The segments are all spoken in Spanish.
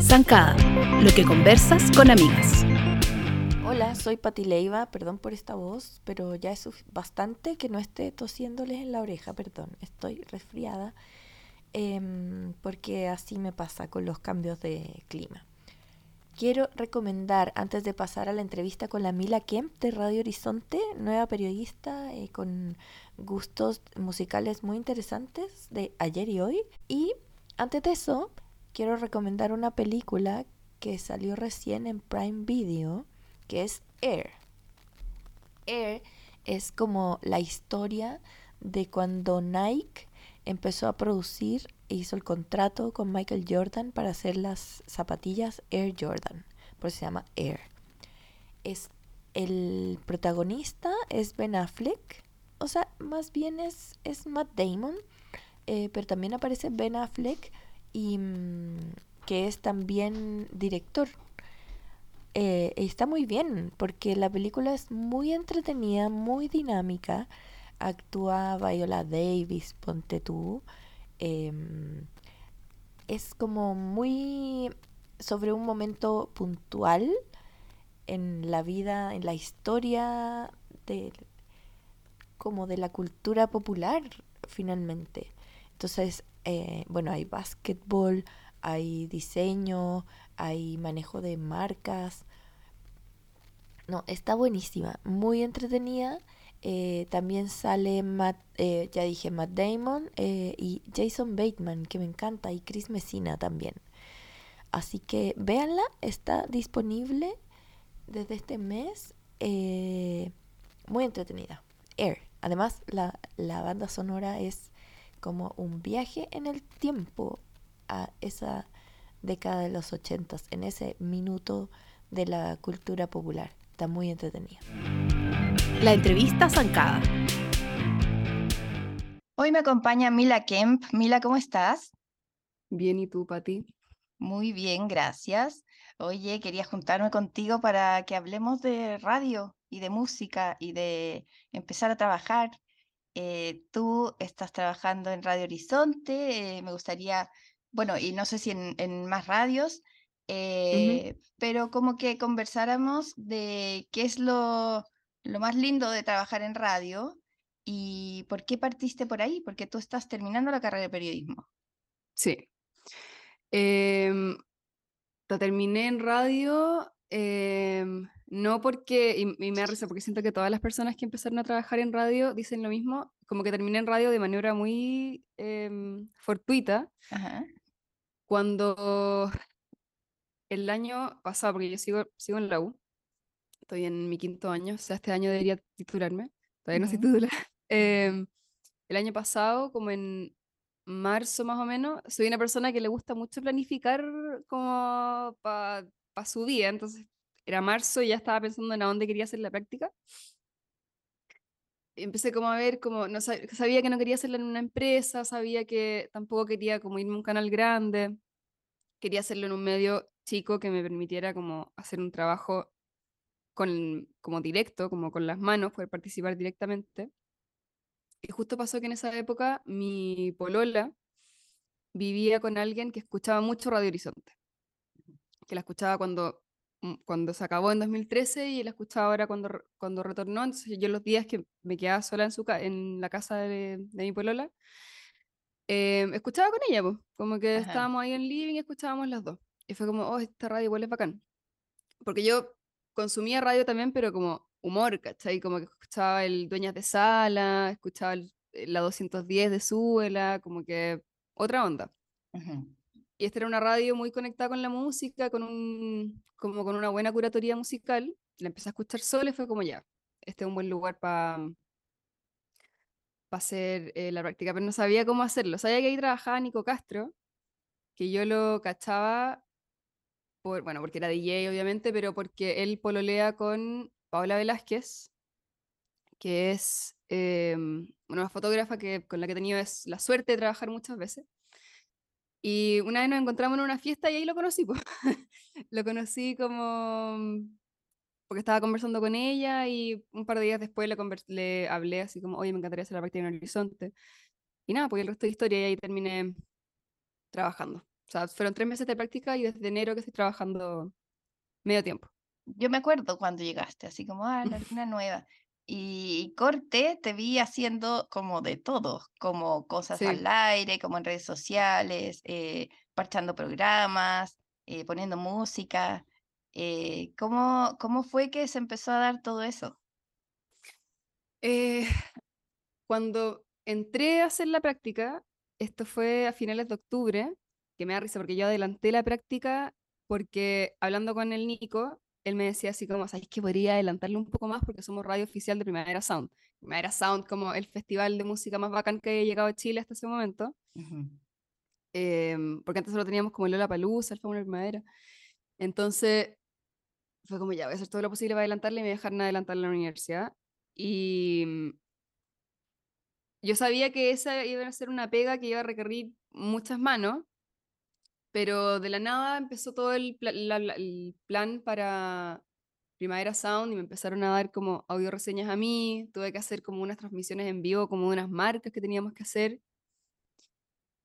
Zancada, lo que conversas con amigas. Hola, soy Pati Leiva, perdón por esta voz, pero ya es bastante que no esté tosiéndoles en la oreja, perdón, estoy resfriada, em, porque así me pasa con los cambios de clima. Quiero recomendar, antes de pasar a la entrevista con la Mila Kemp de Radio Horizonte, nueva periodista eh, con gustos musicales muy interesantes de ayer y hoy. Y antes de eso, quiero recomendar una película que salió recién en Prime Video, que es Air. Air es como la historia de cuando Nike empezó a producir hizo el contrato con Michael Jordan para hacer las zapatillas Air Jordan, por eso se llama Air. Es el protagonista es Ben Affleck, o sea, más bien es, es Matt Damon, eh, pero también aparece Ben Affleck y mm, que es también director. Eh, está muy bien porque la película es muy entretenida, muy dinámica. Actúa Viola Davis, ponte tú. Em, es como muy sobre un momento puntual en la vida, en la historia de como de la cultura popular finalmente. Entonces eh, bueno, hay básquetbol, hay diseño, hay manejo de marcas. No, está buenísima, muy entretenida. Eh, también sale Matt, eh, ya dije, Matt Damon y Jason Bateman, que me encanta, y Chris Messina también. Así que véanla, está disponible desde este mes. muy entretenida. Air. Además, la, la banda sonora es como un viaje en el tiempo a esa década de los ochentas, en ese minuto de la cultura popular. Está muy entretenida. La entrevista zancada. Hoy me acompaña Mila Kemp. Mila, ¿cómo estás? Bien, ¿y tú, Pati? Muy bien, gracias. Oye, quería juntarme contigo para que hablemos de radio y de música y de empezar a trabajar eh, tú estás trabajando en Radio Horizonte, eh, me gustaría, bueno, y no sé si en, más radios, eh, pero como que conversáramos de qué es lo, lo más lindo de trabajar en radio y por qué partiste por ahí, porque tú estás terminando la carrera de periodismo. Sí. Em, la terminé en radio em, no porque, y, me da risa porque siento que todas las personas que empezaron a trabajar en radio dicen lo mismo, como que terminé en radio de manera muy em, fortuita. Cuando el año pasado, porque yo sigo, sigo en la U, estoy en mi quinto año, o sea, este año debería titularme, todavía no soy titular. Em, el año pasado, como en marzo más o menos, soy una persona que le gusta mucho planificar como para su día, entonces era marzo y ya estaba pensando en a dónde quería hacer la práctica. Empecé como a ver, como no sabía que no quería hacerla en una empresa, sabía que tampoco quería como irme a un canal grande, quería hacerlo en un medio chico que me permitiera como hacer un trabajo con, como directo, como con las manos, poder participar directamente. Y justo pasó que en esa época mi polola vivía con alguien que escuchaba mucho Radio Horizonte, que la escuchaba cuando Mm, cuando se acabó en 2013 y la escuchaba ahora cuando, cuando retornó. Entonces yo los días que me quedaba sola en, su, en la casa de, de mi polola, eh, escuchaba con ella, pues, como que estábamos ahí en living y escuchábamos las dos. Y fue como, oh, esta radio igual es bacán. Porque yo consumía radio también, pero como humor, ¿cachai? Como que escuchaba el Dueñas de Sala, escuchaba la 210 de Suela, como que otra onda. Y esta era una radio muy conectada con la música, con, un, como con una buena curatoría musical. La empecé a escuchar sola y fue como ya, este es un buen lugar para hacer eh, la práctica, pero no sabía cómo hacerlo. Sabía que ahí trabajaba Nico Castro, que yo lo cachaba, por, bueno, porque era DJ obviamente, pero porque él pololea con Paola Velázquez, que es em, una fotógrafa que, con la que he tenido es la suerte de trabajar muchas veces. Y una vez nos encontramos en una fiesta y ahí lo conocí, lo conocí como porque estaba conversando con ella y un par de días después le, le hablé así como, oye, me encantaría hacer la práctica en Horizonte. Y nada, porque el resto de historia y ahí terminé trabajando. O sea, fueron tres meses de práctica y desde enero que estoy trabajando medio tiempo. Yo me acuerdo cuando llegaste, así como, ah, la nueva. Y corte, te vi haciendo como de todo, como cosas al aire, como en redes sociales, eh, parchando programas, eh, poniendo música. Eh, ¿cómo, ¿Cómo fue que se empezó a dar todo eso? Eh, cuando entré a hacer la práctica, esto fue a finales de octubre, que me da risa porque yo adelanté la práctica porque hablando con el Nico, él me decía así como, ¿sabes que podría adelantarlo un poco más porque somos radio oficial de Primavera Sound? Primavera Sound como el festival de música más bacán que haya llegado a Chile hasta ese momento. Em, porque antes solo teníamos como el Lola Palusa, el Fórmula Primavera. Entonces, fue como, ya voy a hacer todo lo posible para adelantarle y me dejaron adelantar la universidad. Y mm, yo sabía que esa iba a ser una pega que iba a requerir muchas manos, pero de la nada empezó todo el, el plan para Primavera Sound y me empezaron a dar como audio reseñas a mí, tuve que hacer como unas transmisiones en vivo, como unas marcas que teníamos que hacer.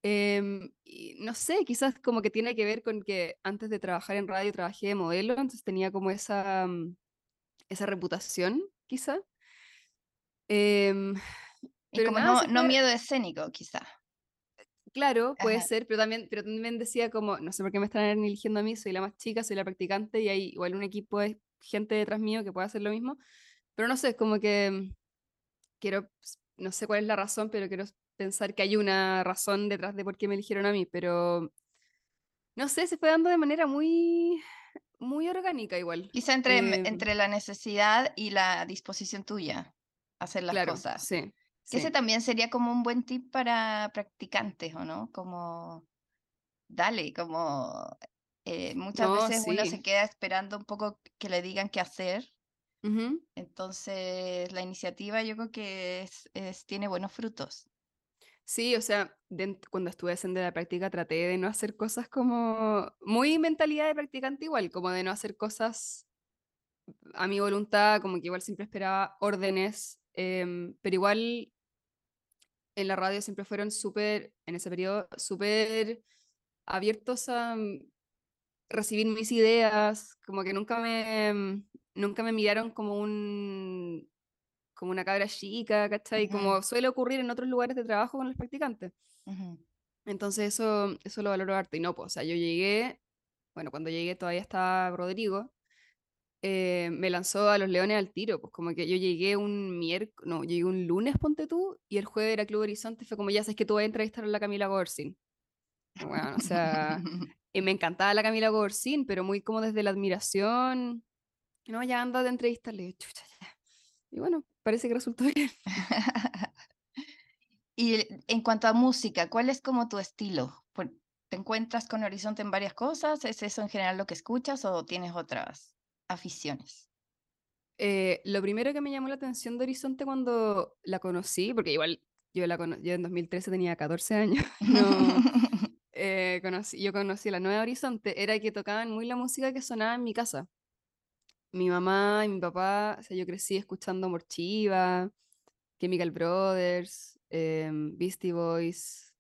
Em, y no sé, quizás como que tiene que ver con que antes de trabajar en radio trabajé de modelo, entonces tenía como esa, mm, esa reputación, quizá. Em, pero como no, no miedo escénico, quizá. Claro, puede ser, pero también, pero también decía como, no sé por qué me están eligiendo a mí, soy la más chica, soy la practicante y hay igual un equipo de gente detrás mío que puede hacer lo mismo, pero no sé, como que mm, quiero, no sé cuál es la razón, pero quiero pensar que hay una razón detrás de por qué me eligieron a mí, pero no sé, se fue dando de manera muy, muy orgánica igual. Quizá entre, em, entre la necesidad y la disposición tuya a hacer las cosas. Sí. Ese también sería como un buen tip para practicantes, ¿o no? Como, dale, como eh, muchas veces uno se queda esperando un poco que le digan qué hacer. Entonces, la iniciativa yo creo que es, tiene buenos frutos. Sí, o sea, cuando estuve haciendo la práctica traté de no hacer cosas como muy mentalidad de practicante igual, como de no hacer cosas a mi voluntad, como que igual siempre esperaba órdenes, em, pero igual en la radio siempre fueron súper, en ese periodo, súper abiertos a mm, recibir mis ideas, como que nunca me, mm, nunca me miraron como un como una cabra chica, ¿cachai? Como suele ocurrir en otros lugares de trabajo con los practicantes. Entonces eso, eso lo valoro harto. Y no, pues, o sea, yo llegué, bueno, cuando llegué todavía estaba Rodrigo, eh, me lanzó a los Leones al tiro, pues como que yo llegué un miércoles, no, llegué un lunes, ponte tú, y el jueves era Club Horizonte, fue como, ya sabes que tú vas a entrevistar a la Camila Gorsin. Bueno, o sea, y me encantaba la Camila Gorsin, pero muy como desde la admiración, no, ya anda de entrevistarle, chucha, Y bueno, parece que resultó bien. y en cuanto a música, ¿cuál es como tu estilo? ¿Te encuentras con Horizonte en varias cosas? ¿Es eso en general lo que escuchas o tienes otras? Aficiones? Eh, lo primero que me llamó la atención de Horizonte cuando la conocí, porque igual yo, la yo en 2013 tenía 14 años, eh, conocí, yo conocí la nueva Horizonte, era que tocaban muy la música que sonaba en mi casa. Mi mamá y mi papá, o sea, yo crecí escuchando Morchiva, Chemical Brothers, em, Beastie Boys,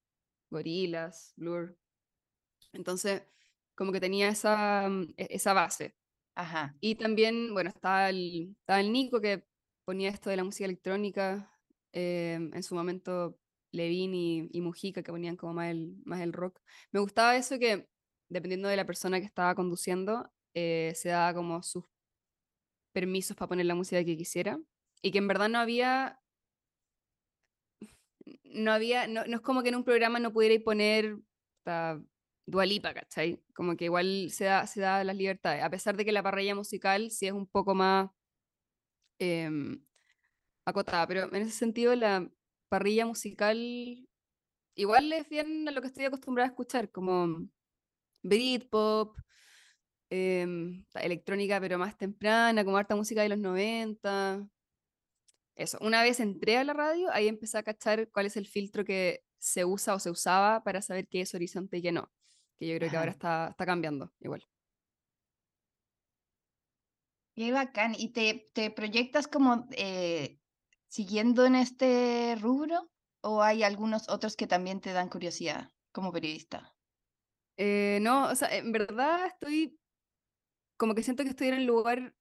Gorillaz, Blur. Entonces, como que tenía esa, mm, e, esa base. Y también, bueno, estaba el, Nico que ponía esto de la música electrónica, em, en su momento Levin y, y, Mujica que ponían como más el, más el rock. Me gustaba eso que, dependiendo de la persona que estaba conduciendo, eh, se daba como sus permisos para poner la música que quisiera y que en verdad no había no había no, no es como que en un programa no pudiera poner Dualipa, ¿cachai? Como que igual se da, se da las libertades, a pesar de que la parrilla musical sí es un poco más em, acotada, pero en ese sentido la parrilla musical igual es bien a lo que estoy acostumbrada a escuchar, como Britpop, eh, electrónica pero más temprana, como harta música de los 90. Eso, una vez entré a la radio, ahí empecé a cachar cuál es el filtro que se usa o se usaba para saber qué es horizonte y qué no que yo creo que ahora está, está cambiando igual. Qué bacán. ¿Y te, te proyectas como eh, siguiendo en este rubro? ¿O hay algunos otros que también te dan curiosidad como periodista? Eh, no, o sea, en verdad estoy como que siento que estoy en el lugar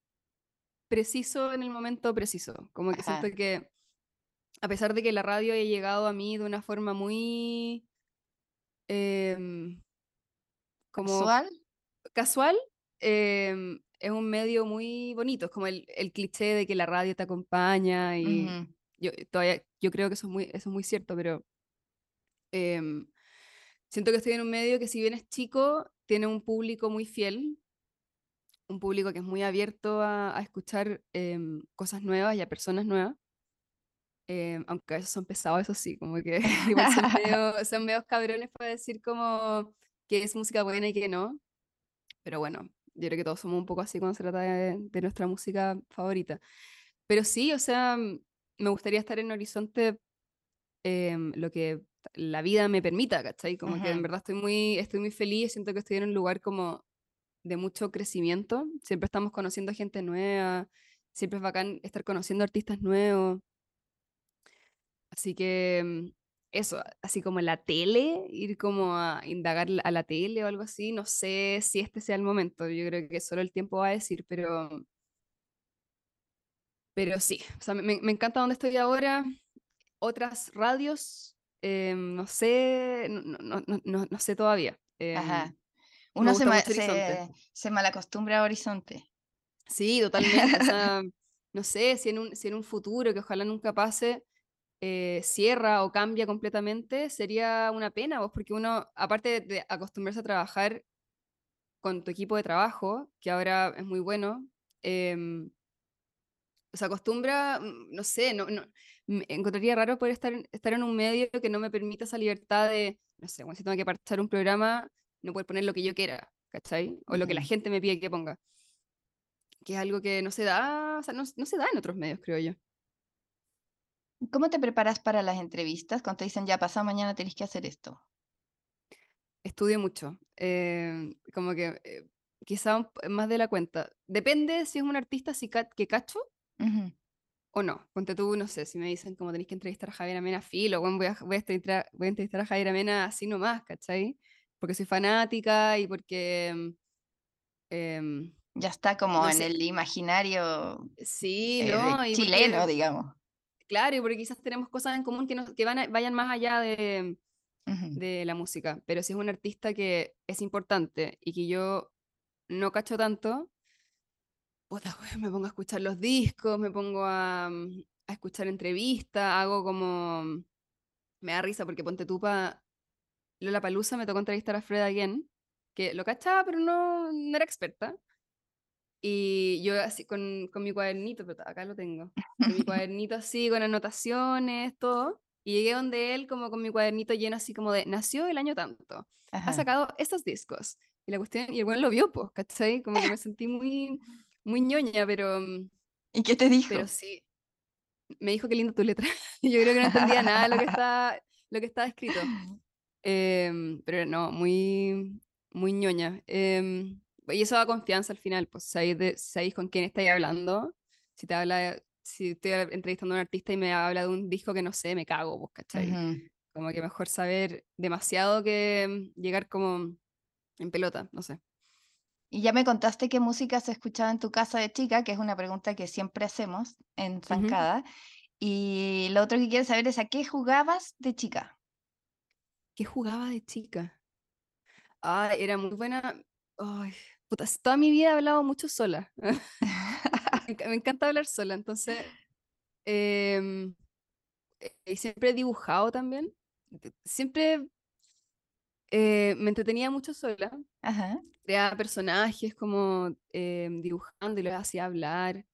preciso en el momento preciso. Como que Ajá. siento que a pesar de que la radio haya llegado a mí de una forma muy em, como ¿Casual? casual, em, es un medio muy bonito. Es como el, el cliché de que la radio te acompaña y Ujú. yo todavía yo creo que eso es muy, eso es muy cierto, pero em, siento que estoy en un medio que si bien es chico, tiene un público muy fiel, un público que es muy abierto a, a escuchar em, cosas nuevas y a personas nuevas. Em, aunque a veces son pesados, eso sí, como que igual son medio, son medios cabrones para decir como que es música buena y que no. Pero bueno, yo creo que todos somos un poco así cuando se trata de, de nuestra música favorita. Pero sí, o sea, mm, me gustaría estar en Horizonte em, lo que la vida me permita, ¿cachai? Como que en verdad estoy muy, estoy muy feliz, siento que estoy en un lugar como de mucho crecimiento, siempre estamos conociendo gente nueva, siempre es bacán estar conociendo artistas nuevos, así que mm, eso, así como la tele, ir como a indagar a la tele o algo así, no sé si este sea el momento, yo creo que solo el tiempo va a decir, pero, pero sí, o sea, me, me encanta donde estoy ahora, otras radios, em, no sé, no, no, no, no- sé todavía. Ajá. em, Uno se, ma- se, se malacostumbra a Horizonte. Sí, totalmente. O sea, no sé, si en un, si en un futuro, que ojalá nunca pase, eh, cierra o cambia completamente, sería una pena, vos, porque uno, aparte de acostumbrarse a trabajar con tu equipo de trabajo, que ahora es muy bueno, em, se acostumbra, mm, no sé, no, no, me encontraría raro poder estar, en- estar en un medio que no me permita esa libertad de, no sé, cuando si tengo que parchar un programa, no poder poner lo que yo quiera, ¿cachai? O lo que la gente me pide que ponga. que es algo que no se da, o sea, no, no se da en otros medios, creo yo. ¿Cómo te preparas para las entrevistas cuando te dicen ya pasado mañana tenés que hacer esto? Estudio mucho, eh, como que eh, quizá un más de la cuenta. Depende si es un artista si ca- que cacho Ujú. o no. Ponte tú, no sé, si me dicen como tenéis que entrevistar a Javier Amena, filo, bueno, voy a, voy a entrevistar, voy a entrevistar a Javier Amena así nomás, ¿cachai? Porque soy fanática y porque, em, Ya está como no en sé, el imaginario sí, eh, de ¿no? Chileno, porque, digamos. Claro, y porque quizás tenemos cosas en común que, nos, que van a- vayan más allá de la música, pero si es un artista que es importante y que yo no cacho tanto, puta, me pongo a escuchar los discos, me pongo a, mm, a escuchar entrevistas, hago como... Me da risa porque ponte tú pa Lola Palusa me tocó entrevistar a Fred Again, que lo cachaba, pero no, no era experta. Y yo así con, con mi cuadernito, pero acá lo tengo, con mi cuadernito así, con anotaciones, todo. Y llegué donde él como con mi cuadernito lleno así como de, nació el año tanto, ha Ajá. sacado estos discos. Y la cuestión, y el bueno lo vio, pues, ¿cachai? Como que me sentí muy, muy ñoña, pero, ¿Y qué te dijo? pero sí, me dijo qué linda tu letra. Y yo creo que no entendía nada de lo que está, lo que estaba escrito. Em, pero no, muy, muy ñoña. Em, y eso da confianza al final, pues sabéis, de, sabéis con quién estáis hablando. Si te habla, si estoy entrevistando a un artista y me habla de un disco que no sé, me cago, pues, ¿cachai? Como que mejor saber demasiado que llegar como en pelota, no sé. Y ya me contaste qué música se escuchaba en tu casa de chica, que es una pregunta que siempre hacemos en. Zancada. Y lo otro que quiero saber es a qué jugabas de chica. ¿Qué jugaba de chica? Ah, era muy buena. Ay, puta, toda mi vida he hablado mucho sola. Me enca- me encanta hablar sola, entonces em, eh, y siempre he dibujado también. Siempre eh, me entretenía mucho sola. Ajá. Creaba personajes como eh, dibujando y los hacía hablar.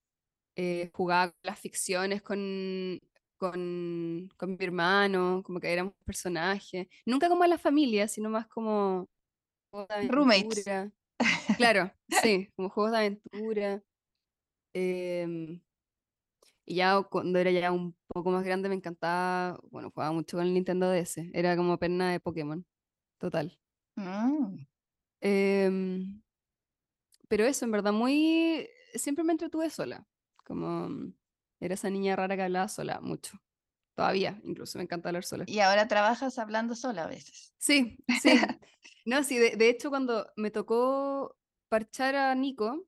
jugaba con las ficciones con, con, con mi hermano, como que éramos personajes. Nunca como a la familia, sino más como Roommates. Claro, sí, como juegos de aventura. em, Y ya cuando era ya un poco más grande me encantaba, bueno, jugaba mucho con el Nintendo DS, era como perna de Pokémon, total. Mm. Em, pero eso, en verdad, muy, siempre me entretuve sola. Como era esa niña rara que hablaba sola mucho. Todavía, incluso me encanta hablar sola. Y ahora trabajas hablando sola a veces. Sí, sí. No, sí, de, de hecho cuando me tocó parchar a Nico,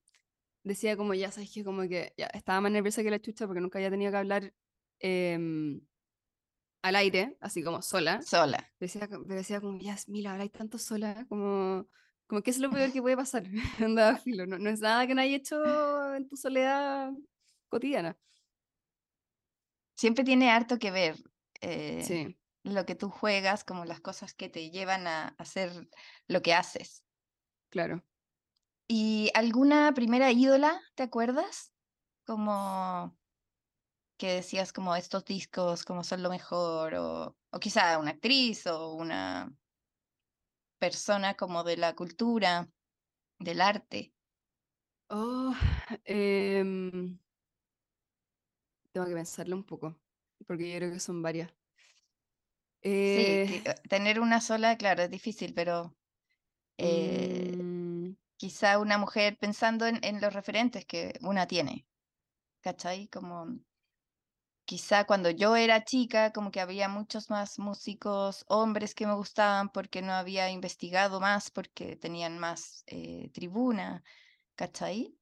decía como, ya sabes que como que ya estaba más nerviosa que la chucha porque nunca había tenido que hablar em, al aire, así como sola. Sola. Decía, decía como, ya, Mila, habláis tanto sola, como, como que es lo peor que puede pasar. Anda, filo, no, no es nada que no hayas hecho en tu soledad cotidiana. Siempre tiene harto que ver eh, Sí, lo que tú juegas, como las cosas que te llevan a hacer lo que haces. claro. ¿Y alguna primera ídola, te acuerdas? Como que decías como estos discos como son lo mejor, o, o quizá una actriz o una persona como de la cultura, del arte. Oh, em, tengo que pensarlo un poco, porque yo creo que son varias. Sí, Eh, que, eh, tener una sola, claro, es difícil, pero eh, mm, quizá una mujer pensando en, en los referentes que una tiene, ¿cachai? Como quizá cuando yo era chica, como que había muchos más músicos hombres que me gustaban porque no había investigado más, porque tenían más eh, tribuna, ¿cachai?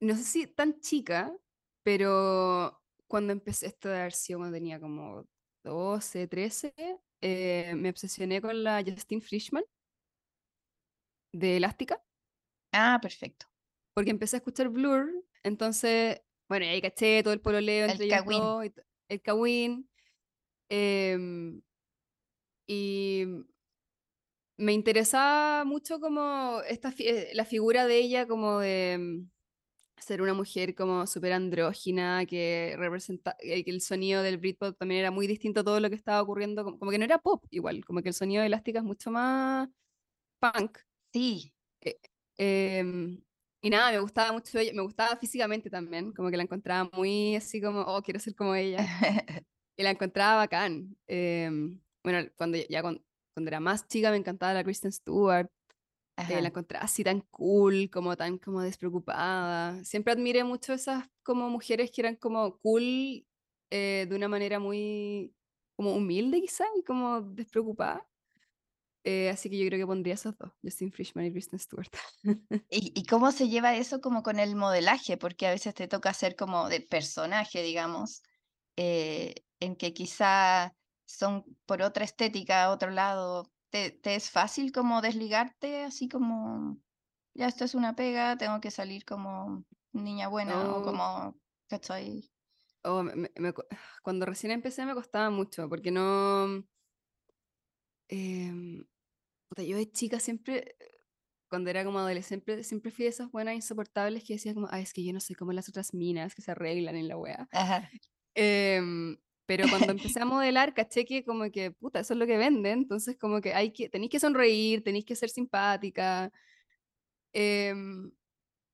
no sé si tan chica, pero cuando empecé esto de haber sido cuando tenía como 12, 13, eh, me obsesioné con la Justine Frischman. De Elástica, Ah, perfecto. porque empecé a escuchar Blur, entonces, bueno, y ahí caché todo el pololeo El entre y t- el Kawin, em, y me interesaba mucho como esta fi- eh, la figura de ella como de ser una mujer como súper andrógina, que representa, eh, que el sonido del Britpop también era muy distinto a todo lo que estaba ocurriendo, como, como que no era pop igual, como que el sonido de Elástica es mucho más punk. Sí, em, y nada, me gustaba mucho ella, me gustaba físicamente también, como que la encontraba muy así como, oh, quiero ser como ella. Y la encontraba bacán. em, bueno, cuando ya cuando, cuando era más chica me encantaba la Kristen Stewart. Eh, la encontraba así tan cool, como tan como despreocupada. Siempre admiré mucho esas como mujeres que eran como cool eh, de una manera muy como humilde quizá y como despreocupada. Eh, así que yo creo que pondría esos dos, Justin Frischman y Kristen Stewart. ¿Y, y cómo se lleva eso como con el modelaje? Porque a veces te toca hacer como de personaje, digamos, eh, en que quizá son por otra estética, otro lado. ¿Te, te es fácil como desligarte, así como, ya esto es una pega, tengo que salir como niña buena o Oh, como, ¿cachai? oh, me- me- cuando recién empecé me costaba mucho, porque no... puta, yo de chica siempre, cuando era como adolescente, siempre fui de esas buenas insoportables que decía como, ay, es que yo no soy como las otras minas que se arreglan en la wea. Ajá. Em, pero cuando empecé a modelar, caché que como que, puta, eso es lo que venden, entonces como que hay que, tenéis que sonreír, tenéis que ser simpática, em,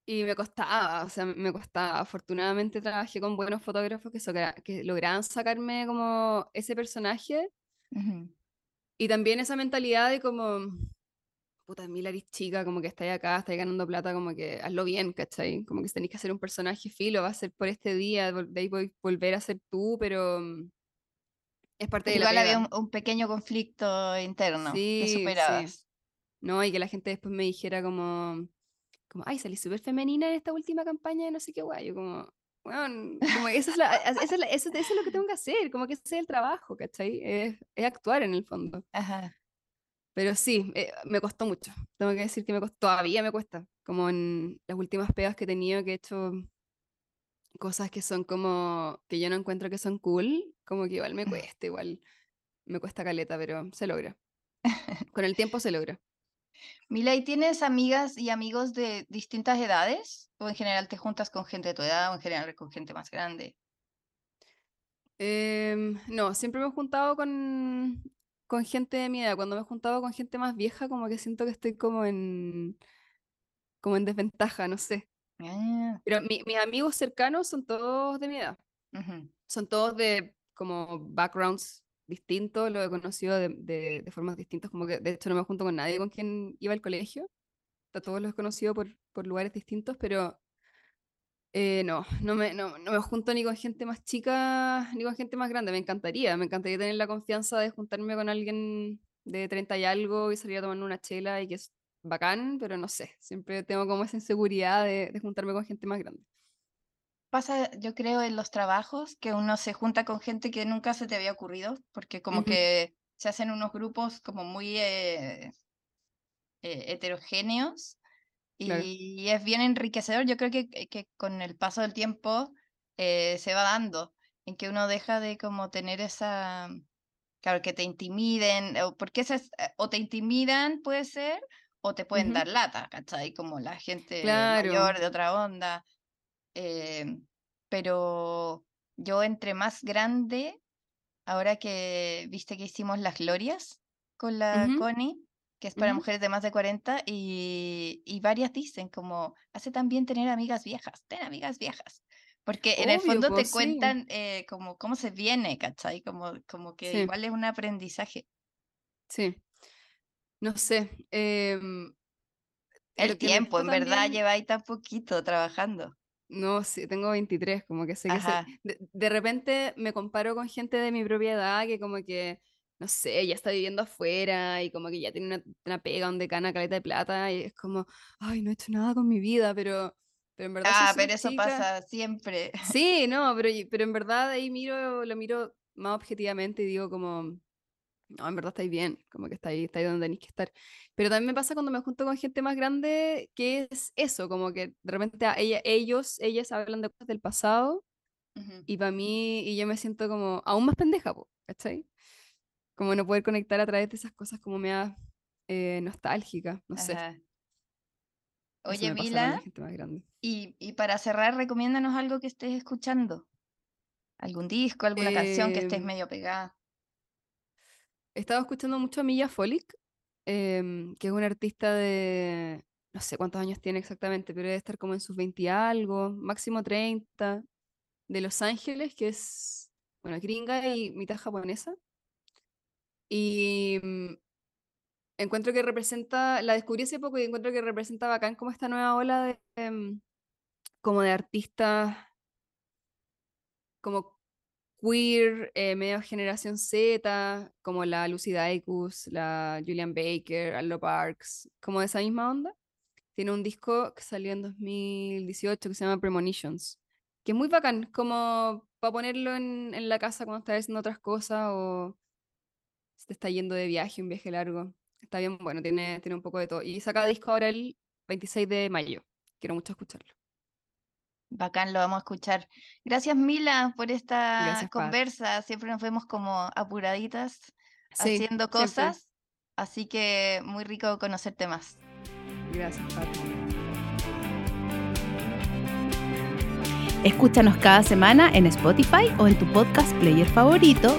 y me costaba, o sea, me costaba. Afortunadamente trabajé con buenos fotógrafos que, sogra- que lograban sacarme como ese personaje ujú. y también esa mentalidad de como, puta, Mila eres chica, como que estáis acá, estáis ganando plata, como que hazlo bien, ¿cachai? Como que tenéis que hacer un personaje filo, va a ser por este día, de ahí voy volver a ser tú, pero mm, es parte Pero de la igual había un, un pequeño conflicto interno que Sí, sí. superabas. ¿No? Y que la gente después me dijera como, como ay, salí súper femenina en esta última campaña de no sé qué guay. Yo como, bueno, como esa es la, esa es la- eso, eso es lo que tengo que hacer, como que ese es el trabajo, ¿cachai? Es, es actuar en el fondo. Ajá. Pero sí, eh, me costó mucho. Tengo que decir que me costó, todavía me cuesta. Como en las últimas pegas que he tenido, que he hecho cosas que son como, que yo no encuentro que son cool, como que igual me cuesta, igual me cuesta caleta, pero se logra. Con el tiempo se logra. Mila, ¿y tienes amigas y amigos de distintas edades? ¿O en general te juntas con gente de tu edad o en general con gente más grande? Em, no, siempre me he juntado con, con gente de mi edad. Cuando me he juntado con gente más vieja, como que siento que estoy como en, como en desventaja, no sé. Ah, Pero mi- mis amigos cercanos son todos de mi edad. Son todos de como backgrounds distintos, lo he conocido de, de, de formas distintas, como que de hecho no me junto con nadie con quien iba al colegio. A todos los he conocido por, por lugares distintos, pero Eh, no, no me, no, no me junto ni con gente más chica ni con gente más grande. Me encantaría, me encantaría tener la confianza de juntarme con alguien de 30 y algo y salir a tomar una chela y que es bacán, pero no sé, siempre tengo como esa inseguridad de, de juntarme con gente más grande. Pasa, yo creo, en los trabajos que uno se junta con gente que nunca se te había ocurrido, porque como que se hacen unos grupos como muy eh, eh, heterogéneos Claro. y es bien enriquecedor. Yo creo que, que- con el paso del tiempo eh, se va dando, en que uno deja de como tener esa, claro, que te intimiden, o porque esas, eh, o te intimidan, puede ser, o te pueden Ujú. dar lata, ¿cachai? Como la gente Claro. mayor de otra onda. eh, pero yo entre más grande, ahora que viste que hicimos las glorias con la Ujú, Connie, que es para ujú. mujeres de más de 40, y, y varias dicen como, hace también tener amigas viejas, ten amigas viejas. Porque en el Obvio, fondo te pues sí, cuentan eh, como cómo se viene, ¿cachai? Como, como que sí, igual es un aprendizaje. sí. No sé. em, El tiempo, en verdad, también, lleváis tan poquito trabajando. no sé, tengo 23, como que sé que se, Ajá. de, de repente me comparo con gente de mi propia edad que como que, no sé, ya está viviendo afuera y como que ya tiene una, una pega donde gana caleta de plata y es como, ay, no he hecho nada con mi vida, pero, pero en verdad Ah, pero eso chica. pasa siempre. Sí, no, pero, pero en verdad ahí miro, lo miro más objetivamente y digo como, no, en verdad estáis bien, como que estáis, estáis donde tenéis que estar. Pero también me pasa cuando me junto con gente más grande, que es eso, como que de repente a ella, ellos, ellas hablan de cosas del pasado Ujú. y para mí, y yo me siento como aún más pendeja, ¿cachai? Como no poder conectar a través de esas cosas como me da eh, nostálgica, no sé, Ajá. Oye, me pasa con Vila, la gente más grande. y, y para cerrar, recomiéndanos algo que estés escuchando. ¿Algún disco, alguna canción que estés Em, medio pegada? he estado escuchando mucho a Milla Folic, em, que es una artista de, no sé cuántos años tiene exactamente, pero debe estar como en sus 20 y algo, máximo 30, de Los Ángeles, que es, bueno, gringa y mitad japonesa. Y mm, encuentro que representa, la descubrí hace poco y encuentro que representa bacán como esta nueva ola de, em, como de artistas como queer, eh, medio generación Z, como la Lucy Dacus, la Julian Baker, Allo Parks, como de esa misma onda. Tiene un disco que salió en 2018 que se llama Premonitions, que es muy bacán, como para ponerlo en, en la casa cuando estás haciendo otras cosas o se te está yendo de viaje, un viaje largo. Está bien, bueno, tiene, tiene un poco de todo. Y saca disco ahora el 26 de mayo. Quiero mucho escucharlo. Bacán, lo vamos a escuchar. Gracias, Mila, por esta Gracias, Pat. conversa. Siempre nos vemos como apuraditas Sí, haciendo siempre. cosas, así que muy rico conocerte más. Gracias, Pat. Escúchanos cada semana en Spotify o en tu podcast player favorito